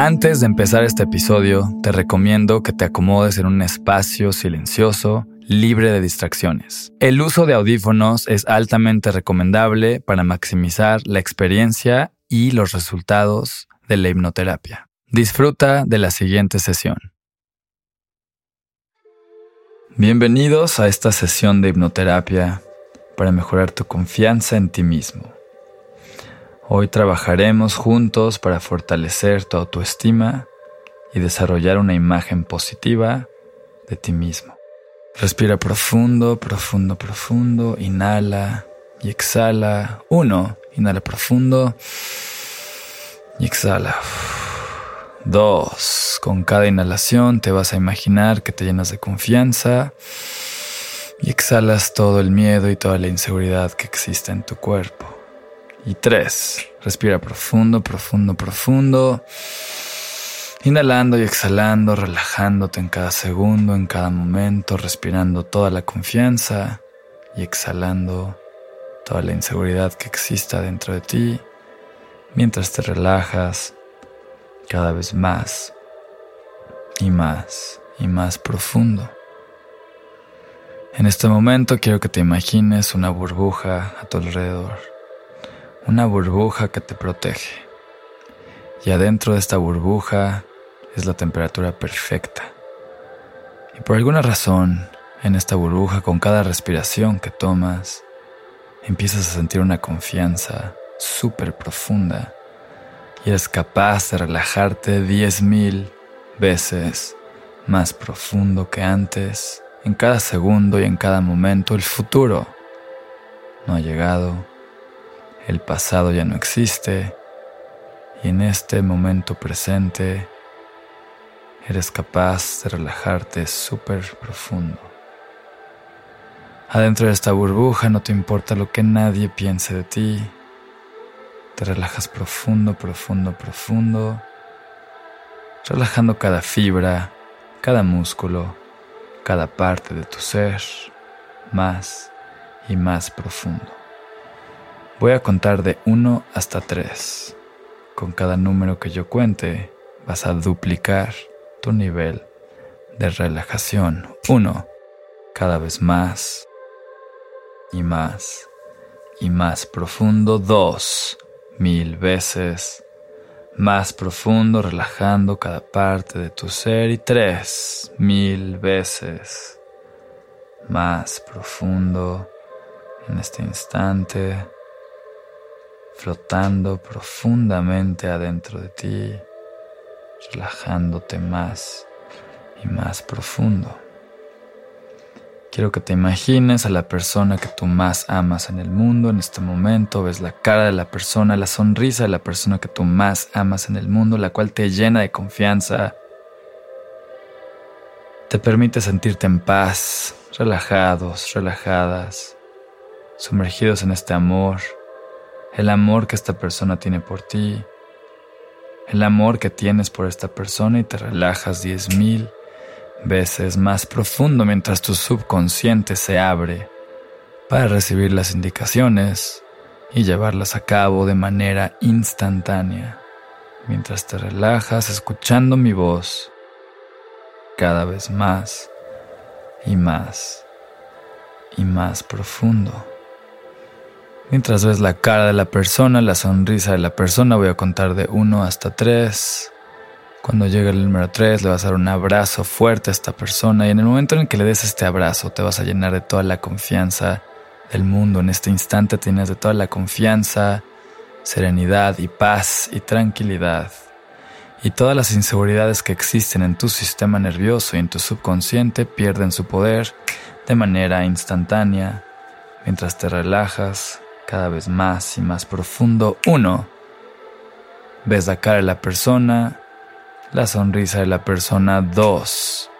Antes de empezar este episodio, te recomiendo que te acomodes en un espacio silencioso, libre de distracciones. El uso de audífonos es altamente recomendable para maximizar la experiencia y los resultados de la hipnoterapia. Disfruta de la siguiente sesión. Bienvenidos a esta sesión de hipnoterapia para mejorar tu confianza en ti mismo. Hoy trabajaremos juntos para fortalecer tu autoestima y desarrollar una imagen positiva de ti mismo. Respira profundo, profundo, profundo. Inhala y exhala. Uno, inhala profundo y exhala. Dos, con cada inhalación te vas a imaginar que te llenas de confianza y exhalas todo el miedo y toda la inseguridad que existe en tu cuerpo. Y tres, respira profundo, profundo, profundo. Inhalando y exhalando, relajándote en cada segundo, en cada momento, respirando toda la confianza y exhalando toda la inseguridad que exista dentro de ti, mientras te relajas cada vez más y más y más profundo. En este momento quiero que te imagines una burbuja a tu alrededor una burbuja que te protege. Y adentro de esta burbuja es la temperatura perfecta. Y por alguna razón, en esta burbuja, con cada respiración que tomas, empiezas a sentir una confianza súper profunda y eres capaz de relajarte diez mil veces más profundo que antes, en cada segundo y en cada momento. El futuro no ha llegado el pasado ya no existe y en este momento presente eres capaz de relajarte súper profundo. Adentro de esta burbuja no te importa lo que nadie piense de ti. Te relajas profundo, profundo, profundo, relajando cada fibra, cada músculo, cada parte de tu ser, más y más profundo. Voy a contar de 1 hasta 3. Con cada número que yo cuente, vas a duplicar tu nivel de relajación. 1. Cada vez más y más y más profundo. 2. Mil veces más profundo, relajando cada parte de tu ser. Y 3. Mil veces más profundo en este instante flotando profundamente adentro de ti, relajándote más y más profundo. Quiero que te imagines a la persona que tú más amas en el mundo en este momento, ves la cara de la persona, la sonrisa de la persona que tú más amas en el mundo, la cual te llena de confianza, te permite sentirte en paz, relajados, relajadas, sumergidos en este amor el amor que esta persona tiene por ti, el amor que tienes por esta persona y te relajas diez mil veces más profundo mientras tu subconsciente se abre para recibir las indicaciones y llevarlas a cabo de manera instantánea, mientras te relajas escuchando mi voz cada vez más y más y más profundo. Mientras ves la cara de la persona, la sonrisa de la persona, voy a contar de 1 hasta 3. Cuando llegue el número 3 le vas a dar un abrazo fuerte a esta persona y en el momento en el que le des este abrazo te vas a llenar de toda la confianza del mundo. En este instante tienes de toda la confianza, serenidad y paz y tranquilidad. Y todas las inseguridades que existen en tu sistema nervioso y en tu subconsciente pierden su poder de manera instantánea mientras te relajas cada vez más y más profundo. Uno, ves la cara de la persona, la sonrisa de la persona. Dos,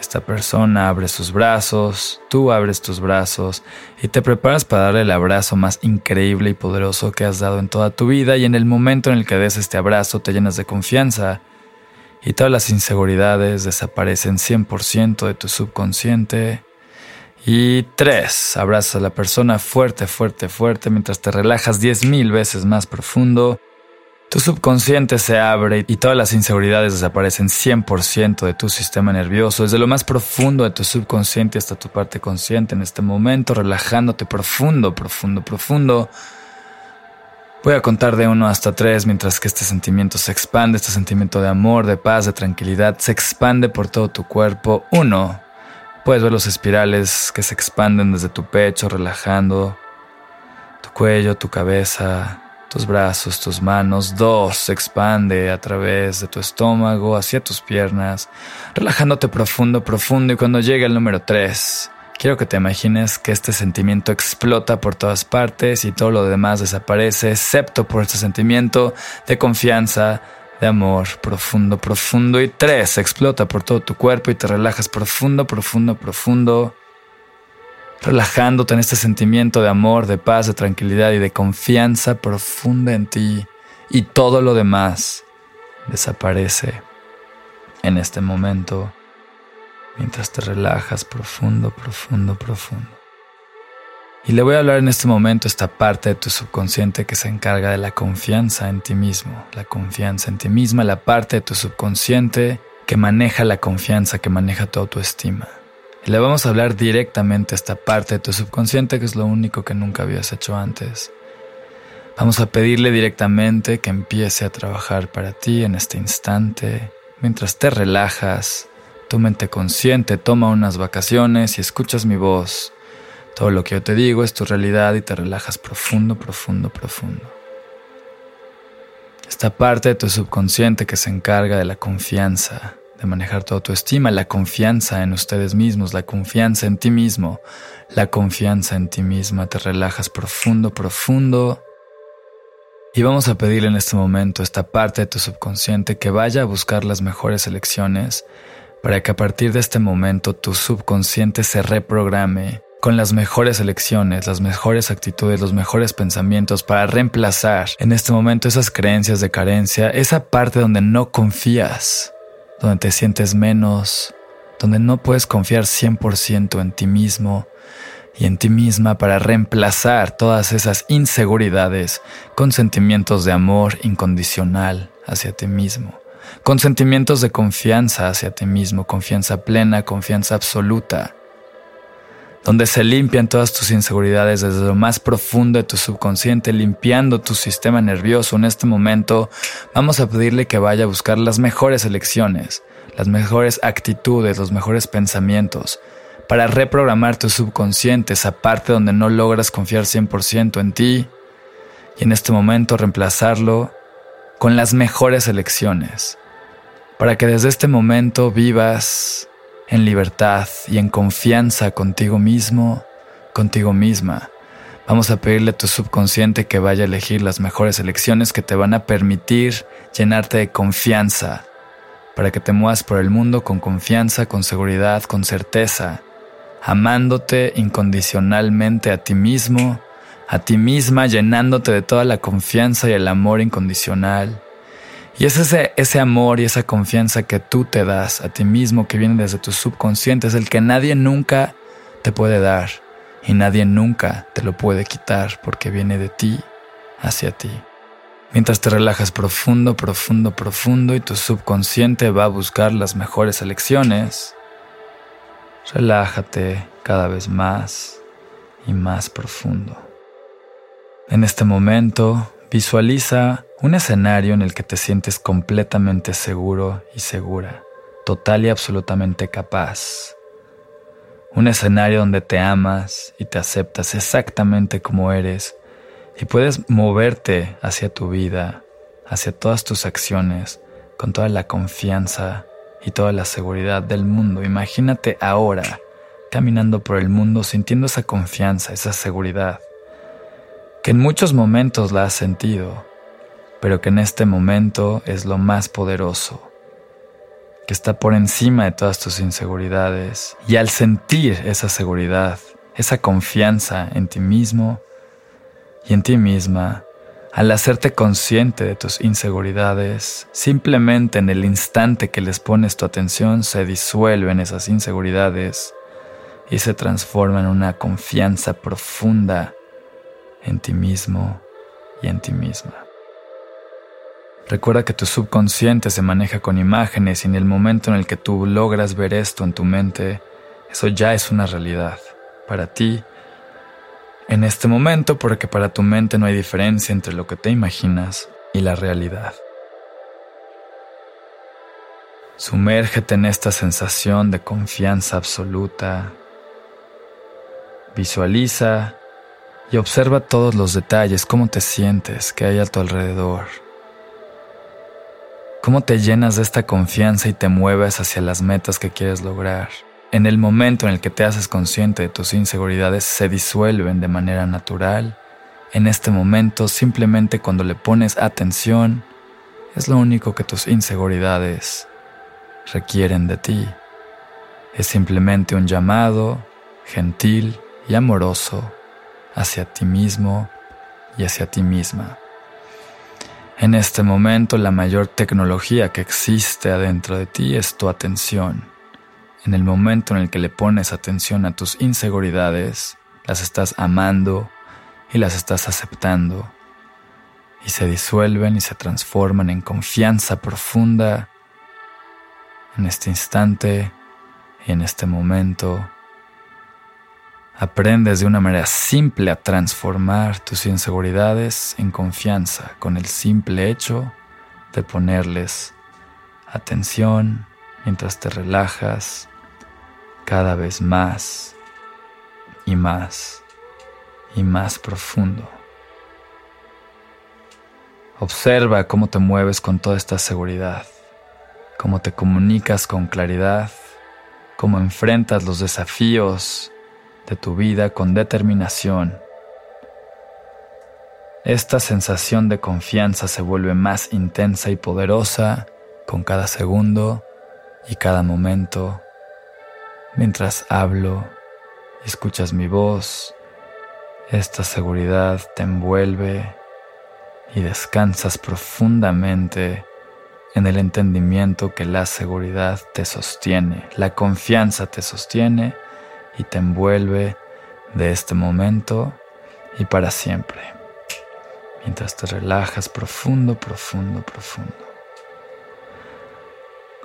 esta persona abre sus brazos, tú abres tus brazos y te preparas para darle el abrazo más increíble y poderoso que has dado en toda tu vida y en el momento en el que des este abrazo te llenas de confianza y todas las inseguridades desaparecen 100% de tu subconsciente y tres, abrazas a la persona fuerte, fuerte, fuerte mientras te relajas diez mil veces más profundo. Tu subconsciente se abre y todas las inseguridades desaparecen 100% de tu sistema nervioso, desde lo más profundo de tu subconsciente hasta tu parte consciente en este momento, relajándote profundo, profundo, profundo. Voy a contar de uno hasta tres mientras que este sentimiento se expande, este sentimiento de amor, de paz, de tranquilidad, se expande por todo tu cuerpo. Uno, puedes ver los espirales que se expanden desde tu pecho, relajando tu cuello, tu cabeza, tus brazos, tus manos. Dos, se expande a través de tu estómago hacia tus piernas, relajándote profundo, profundo. Y cuando llegue el número tres, quiero que te imagines que este sentimiento explota por todas partes y todo lo demás desaparece, excepto por este sentimiento de confianza, de amor profundo, profundo. Y tres, explota por todo tu cuerpo y te relajas profundo, profundo, profundo relajándote en este sentimiento de amor, de paz, de tranquilidad y de confianza profunda en ti y todo lo demás desaparece en este momento mientras te relajas profundo, profundo, profundo. Y le voy a hablar en este momento esta parte de tu subconsciente que se encarga de la confianza en ti mismo, la confianza en ti misma, la parte de tu subconsciente que maneja la confianza, que maneja tu autoestima. Y le vamos a hablar directamente a esta parte de tu subconsciente que es lo único que nunca habías hecho antes. Vamos a pedirle directamente que empiece a trabajar para ti en este instante, mientras te relajas, tu mente consciente toma unas vacaciones y escuchas mi voz. Todo lo que yo te digo es tu realidad y te relajas profundo, profundo, profundo. Esta parte de tu subconsciente que se encarga de la confianza, de manejar tu autoestima, la confianza en ustedes mismos, la confianza en ti mismo, la confianza en ti misma. Te relajas profundo, profundo. Y vamos a pedirle en este momento a esta parte de tu subconsciente que vaya a buscar las mejores elecciones para que a partir de este momento tu subconsciente se reprograme con las mejores elecciones, las mejores actitudes, los mejores pensamientos para reemplazar en este momento esas creencias de carencia, esa parte donde no confías donde te sientes menos, donde no puedes confiar 100% en ti mismo y en ti misma para reemplazar todas esas inseguridades con sentimientos de amor incondicional hacia ti mismo, con sentimientos de confianza hacia ti mismo, confianza plena, confianza absoluta donde se limpian todas tus inseguridades desde lo más profundo de tu subconsciente, limpiando tu sistema nervioso. En este momento, vamos a pedirle que vaya a buscar las mejores elecciones, las mejores actitudes, los mejores pensamientos, para reprogramar tu subconsciente, esa parte donde no logras confiar 100% en ti, y en este momento reemplazarlo con las mejores elecciones, para que desde este momento vivas en libertad y en confianza contigo mismo, contigo misma. Vamos a pedirle a tu subconsciente que vaya a elegir las mejores elecciones que te van a permitir llenarte de confianza, para que te muevas por el mundo con confianza, con seguridad, con certeza, amándote incondicionalmente a ti mismo, a ti misma, llenándote de toda la confianza y el amor incondicional y es ese, ese amor y esa confianza que tú te das a ti mismo que viene desde tu subconsciente, es el que nadie nunca te puede dar y nadie nunca te lo puede quitar porque viene de ti hacia ti. Mientras te relajas profundo, profundo, profundo y tu subconsciente va a buscar las mejores elecciones, relájate cada vez más y más profundo. En este momento, visualiza un escenario en el que te sientes completamente seguro y segura, total y absolutamente capaz. Un escenario donde te amas y te aceptas exactamente como eres y puedes moverte hacia tu vida, hacia todas tus acciones, con toda la confianza y toda la seguridad del mundo. Imagínate ahora caminando por el mundo sintiendo esa confianza, esa seguridad, que en muchos momentos la has sentido pero que en este momento es lo más poderoso, que está por encima de todas tus inseguridades. Y al sentir esa seguridad, esa confianza en ti mismo y en ti misma, al hacerte consciente de tus inseguridades, simplemente en el instante que les pones tu atención se disuelven esas inseguridades y se transforman en una confianza profunda en ti mismo y en ti misma. Recuerda que tu subconsciente se maneja con imágenes y en el momento en el que tú logras ver esto en tu mente, eso ya es una realidad para ti en este momento porque para tu mente no hay diferencia entre lo que te imaginas y la realidad. Sumérgete en esta sensación de confianza absoluta. Visualiza y observa todos los detalles, cómo te sientes, que hay a tu alrededor. Cómo te llenas de esta confianza y te mueves hacia las metas que quieres lograr. En el momento en el que te haces consciente de tus inseguridades se disuelven de manera natural. En este momento, simplemente cuando le pones atención, es lo único que tus inseguridades requieren de ti. Es simplemente un llamado gentil y amoroso hacia ti mismo y hacia ti misma. En este momento la mayor tecnología que existe adentro de ti es tu atención. En el momento en el que le pones atención a tus inseguridades, las estás amando y las estás aceptando y se disuelven y se transforman en confianza profunda en este instante y en este momento Aprendes de una manera simple a transformar tus inseguridades en confianza con el simple hecho de ponerles atención mientras te relajas cada vez más y más y más profundo. Observa cómo te mueves con toda esta seguridad, cómo te comunicas con claridad, cómo enfrentas los desafíos de tu vida con determinación. Esta sensación de confianza se vuelve más intensa y poderosa con cada segundo y cada momento. Mientras hablo y escuchas mi voz, esta seguridad te envuelve y descansas profundamente en el entendimiento que la seguridad te sostiene, la confianza te sostiene y te envuelve de este momento y para siempre, mientras te relajas profundo, profundo, profundo.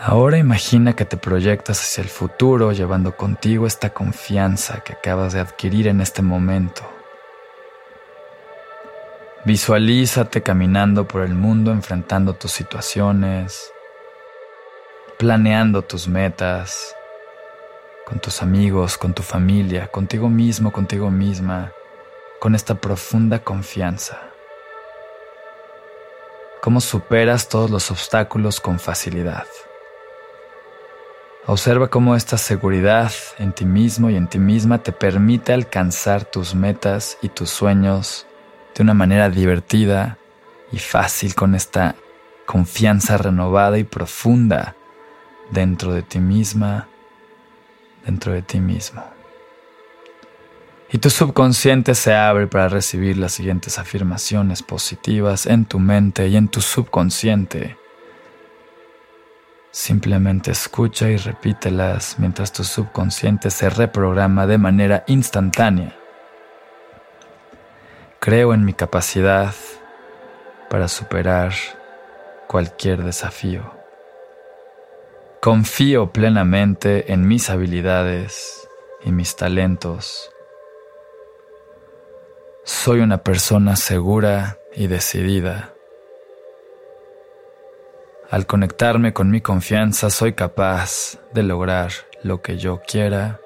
Ahora imagina que te proyectas hacia el futuro llevando contigo esta confianza que acabas de adquirir en este momento. Visualízate caminando por el mundo enfrentando tus situaciones, planeando tus metas, con tus amigos, con tu familia, contigo mismo, contigo misma, con esta profunda confianza. ¿Cómo superas todos los obstáculos con facilidad? Observa cómo esta seguridad en ti mismo y en ti misma te permite alcanzar tus metas y tus sueños de una manera divertida y fácil con esta confianza renovada y profunda dentro de ti misma dentro de ti mismo. Y tu subconsciente se abre para recibir las siguientes afirmaciones positivas en tu mente y en tu subconsciente. Simplemente escucha y repítelas mientras tu subconsciente se reprograma de manera instantánea. Creo en mi capacidad para superar cualquier desafío. Confío plenamente en mis habilidades y mis talentos. Soy una persona segura y decidida. Al conectarme con mi confianza soy capaz de lograr lo que yo quiera.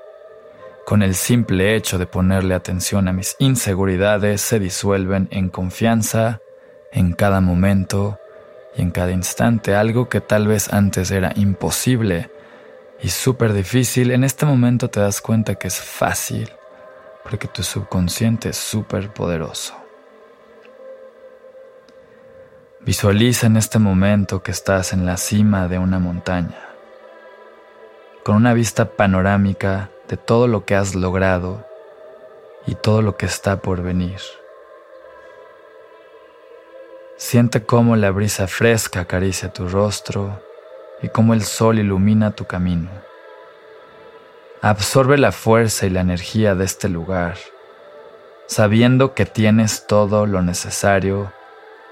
Con el simple hecho de ponerle atención a mis inseguridades se disuelven en confianza en cada momento en cada instante algo que tal vez antes era imposible y súper difícil, en este momento te das cuenta que es fácil porque tu subconsciente es súper poderoso. Visualiza en este momento que estás en la cima de una montaña, con una vista panorámica de todo lo que has logrado y todo lo que está por venir. Siente cómo la brisa fresca acaricia tu rostro y cómo el sol ilumina tu camino. Absorbe la fuerza y la energía de este lugar, sabiendo que tienes todo lo necesario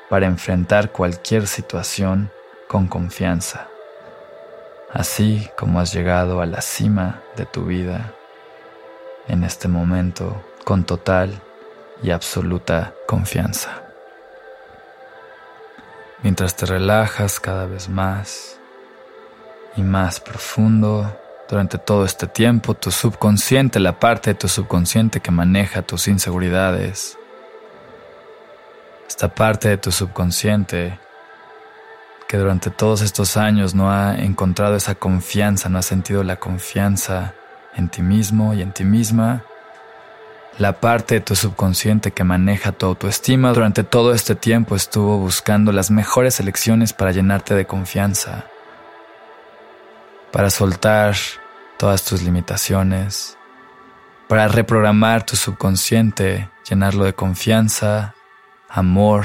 para enfrentar cualquier situación con confianza, así como has llegado a la cima de tu vida en este momento con total y absoluta confianza. Mientras te relajas cada vez más y más profundo, durante todo este tiempo, tu subconsciente, la parte de tu subconsciente que maneja tus inseguridades, esta parte de tu subconsciente que durante todos estos años no ha encontrado esa confianza, no ha sentido la confianza en ti mismo y en ti misma, la parte de tu subconsciente que maneja tu autoestima durante todo este tiempo estuvo buscando las mejores elecciones para llenarte de confianza, para soltar todas tus limitaciones, para reprogramar tu subconsciente, llenarlo de confianza, amor,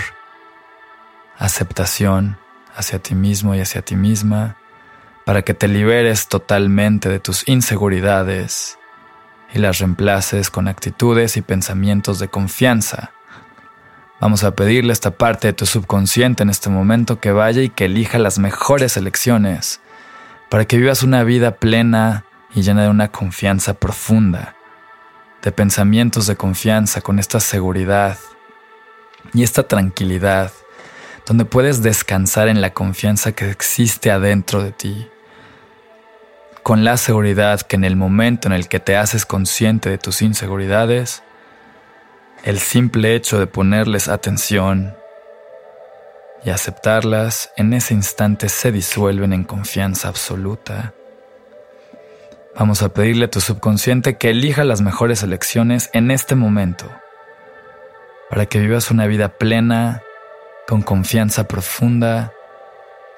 aceptación hacia ti mismo y hacia ti misma, para que te liberes totalmente de tus inseguridades y las reemplaces con actitudes y pensamientos de confianza. Vamos a pedirle a esta parte de tu subconsciente en este momento que vaya y que elija las mejores elecciones para que vivas una vida plena y llena de una confianza profunda, de pensamientos de confianza con esta seguridad y esta tranquilidad, donde puedes descansar en la confianza que existe adentro de ti, con la seguridad que en el momento en el que te haces consciente de tus inseguridades, el simple hecho de ponerles atención y aceptarlas en ese instante se disuelven en confianza absoluta. Vamos a pedirle a tu subconsciente que elija las mejores elecciones en este momento para que vivas una vida plena, con confianza profunda,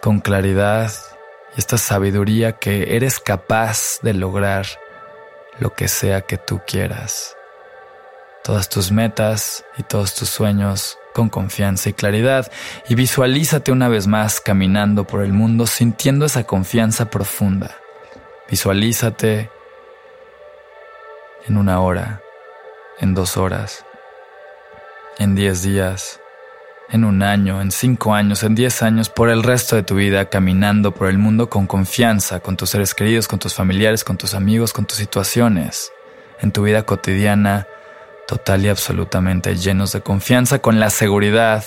con claridad esta sabiduría que eres capaz de lograr lo que sea que tú quieras. Todas tus metas y todos tus sueños con confianza y claridad y visualízate una vez más caminando por el mundo sintiendo esa confianza profunda. Visualízate en una hora, en dos horas, en 10 días, en un año, en cinco años, en 10 años, por el resto de tu vida caminando por el mundo con confianza, con tus seres queridos, con tus familiares, con tus amigos, con tus situaciones, en tu vida cotidiana, total y absolutamente llenos de confianza, con la seguridad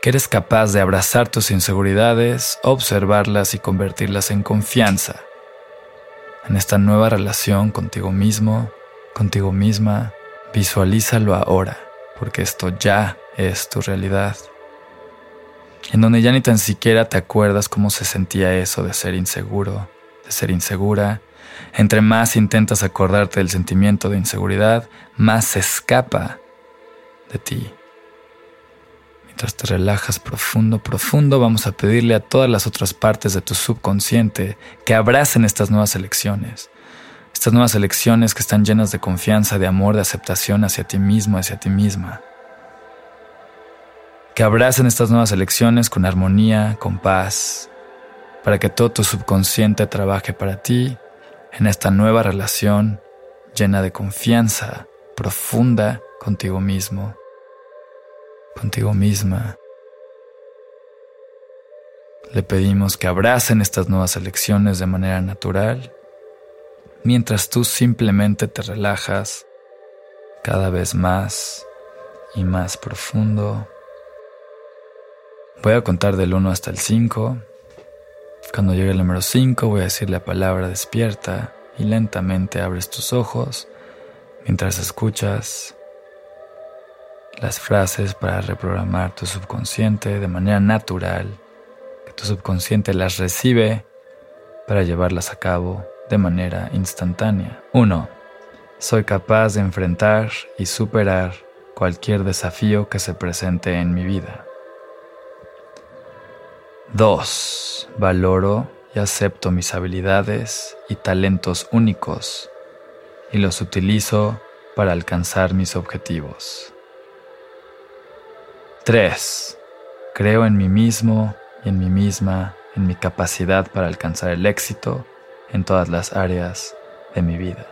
que eres capaz de abrazar tus inseguridades, observarlas y convertirlas en confianza, en esta nueva relación contigo mismo, contigo misma, visualízalo ahora porque esto ya es tu realidad. En donde ya ni tan siquiera te acuerdas cómo se sentía eso de ser inseguro, de ser insegura. Entre más intentas acordarte del sentimiento de inseguridad, más se escapa de ti. Mientras te relajas profundo, profundo, vamos a pedirle a todas las otras partes de tu subconsciente que abracen estas nuevas elecciones, estas nuevas elecciones que están llenas de confianza, de amor, de aceptación hacia ti mismo, hacia ti misma. Que abracen estas nuevas elecciones con armonía, con paz, para que todo tu subconsciente trabaje para ti en esta nueva relación llena de confianza profunda contigo mismo, contigo misma. Le pedimos que abracen estas nuevas elecciones de manera natural mientras tú simplemente te relajas cada vez más y más profundo. Voy a contar del 1 hasta el 5. Cuando llegue el número 5 voy a decir la palabra despierta y lentamente abres tus ojos mientras escuchas las frases para reprogramar tu subconsciente de manera natural, que tu subconsciente las recibe para llevarlas a cabo de manera instantánea. 1. Soy capaz de enfrentar y superar cualquier desafío que se presente en mi vida. 2. Valoro y acepto mis habilidades y talentos únicos y los utilizo para alcanzar mis objetivos. 3. Creo en mí mismo y en mí misma, en mi capacidad para alcanzar el éxito en todas las áreas de mi vida.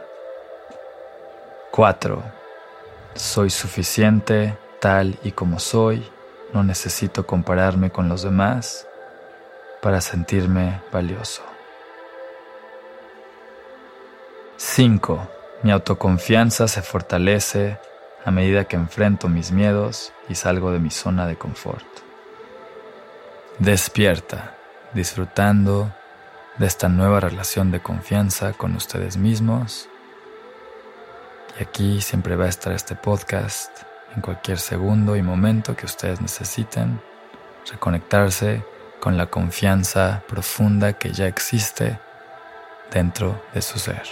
4. Soy suficiente tal y como soy no necesito compararme con los demás para sentirme valioso. 5. Mi autoconfianza se fortalece a medida que enfrento mis miedos y salgo de mi zona de confort. Despierta, disfrutando de esta nueva relación de confianza con ustedes mismos. Y aquí siempre va a estar este podcast en cualquier segundo y momento que ustedes necesiten reconectarse con la confianza profunda que ya existe dentro de su ser.